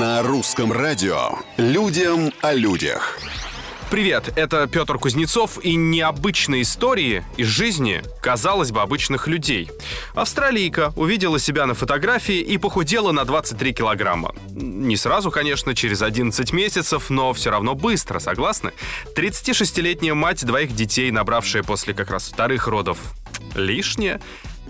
На русском радио «Людям о людях». Привет, это Петр Кузнецов и необычные истории из жизни, казалось бы, обычных людей. Австралийка увидела себя на фотографии и похудела на 23 килограмма. Не сразу, конечно, через 11 месяцев, но все равно быстро, согласны? 36-летняя мать двоих детей, набравшая после как раз вторых родов лишнее,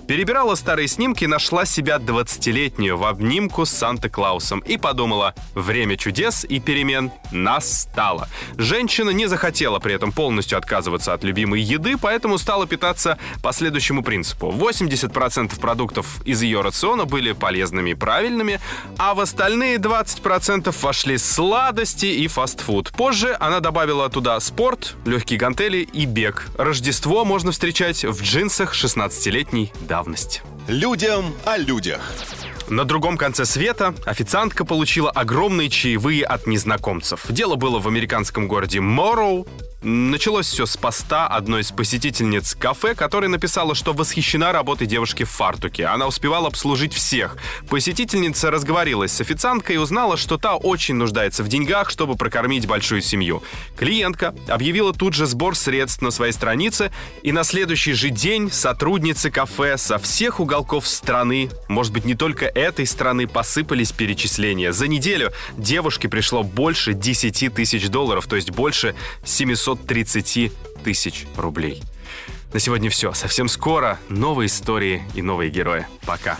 Перебирала старые снимки, нашла себя 20-летнюю в обнимку с Санта-Клаусом и подумала, время чудес и перемен настало. Женщина не захотела при этом полностью отказываться от любимой еды, поэтому стала питаться по следующему принципу. 80% продуктов из ее рациона были полезными и правильными, а в остальные 20% вошли сладости и фастфуд. Позже она добавила туда спорт, легкие гантели и бег. Рождество можно встречать в джинсах 16-летней давности. Людям о людях. На другом конце света официантка получила огромные чаевые от незнакомцев. Дело было в американском городе Морроу, Началось все с поста одной из посетительниц кафе, которая написала, что восхищена работой девушки в фартуке. Она успевала обслужить всех. Посетительница разговорилась с официанткой и узнала, что та очень нуждается в деньгах, чтобы прокормить большую семью. Клиентка объявила тут же сбор средств на своей странице, и на следующий же день сотрудницы кафе со всех уголков страны, может быть, не только этой страны, посыпались перечисления. За неделю девушке пришло больше 10 тысяч долларов, то есть больше 700 630 тысяч рублей. На сегодня все. Совсем скоро новые истории и новые герои. Пока.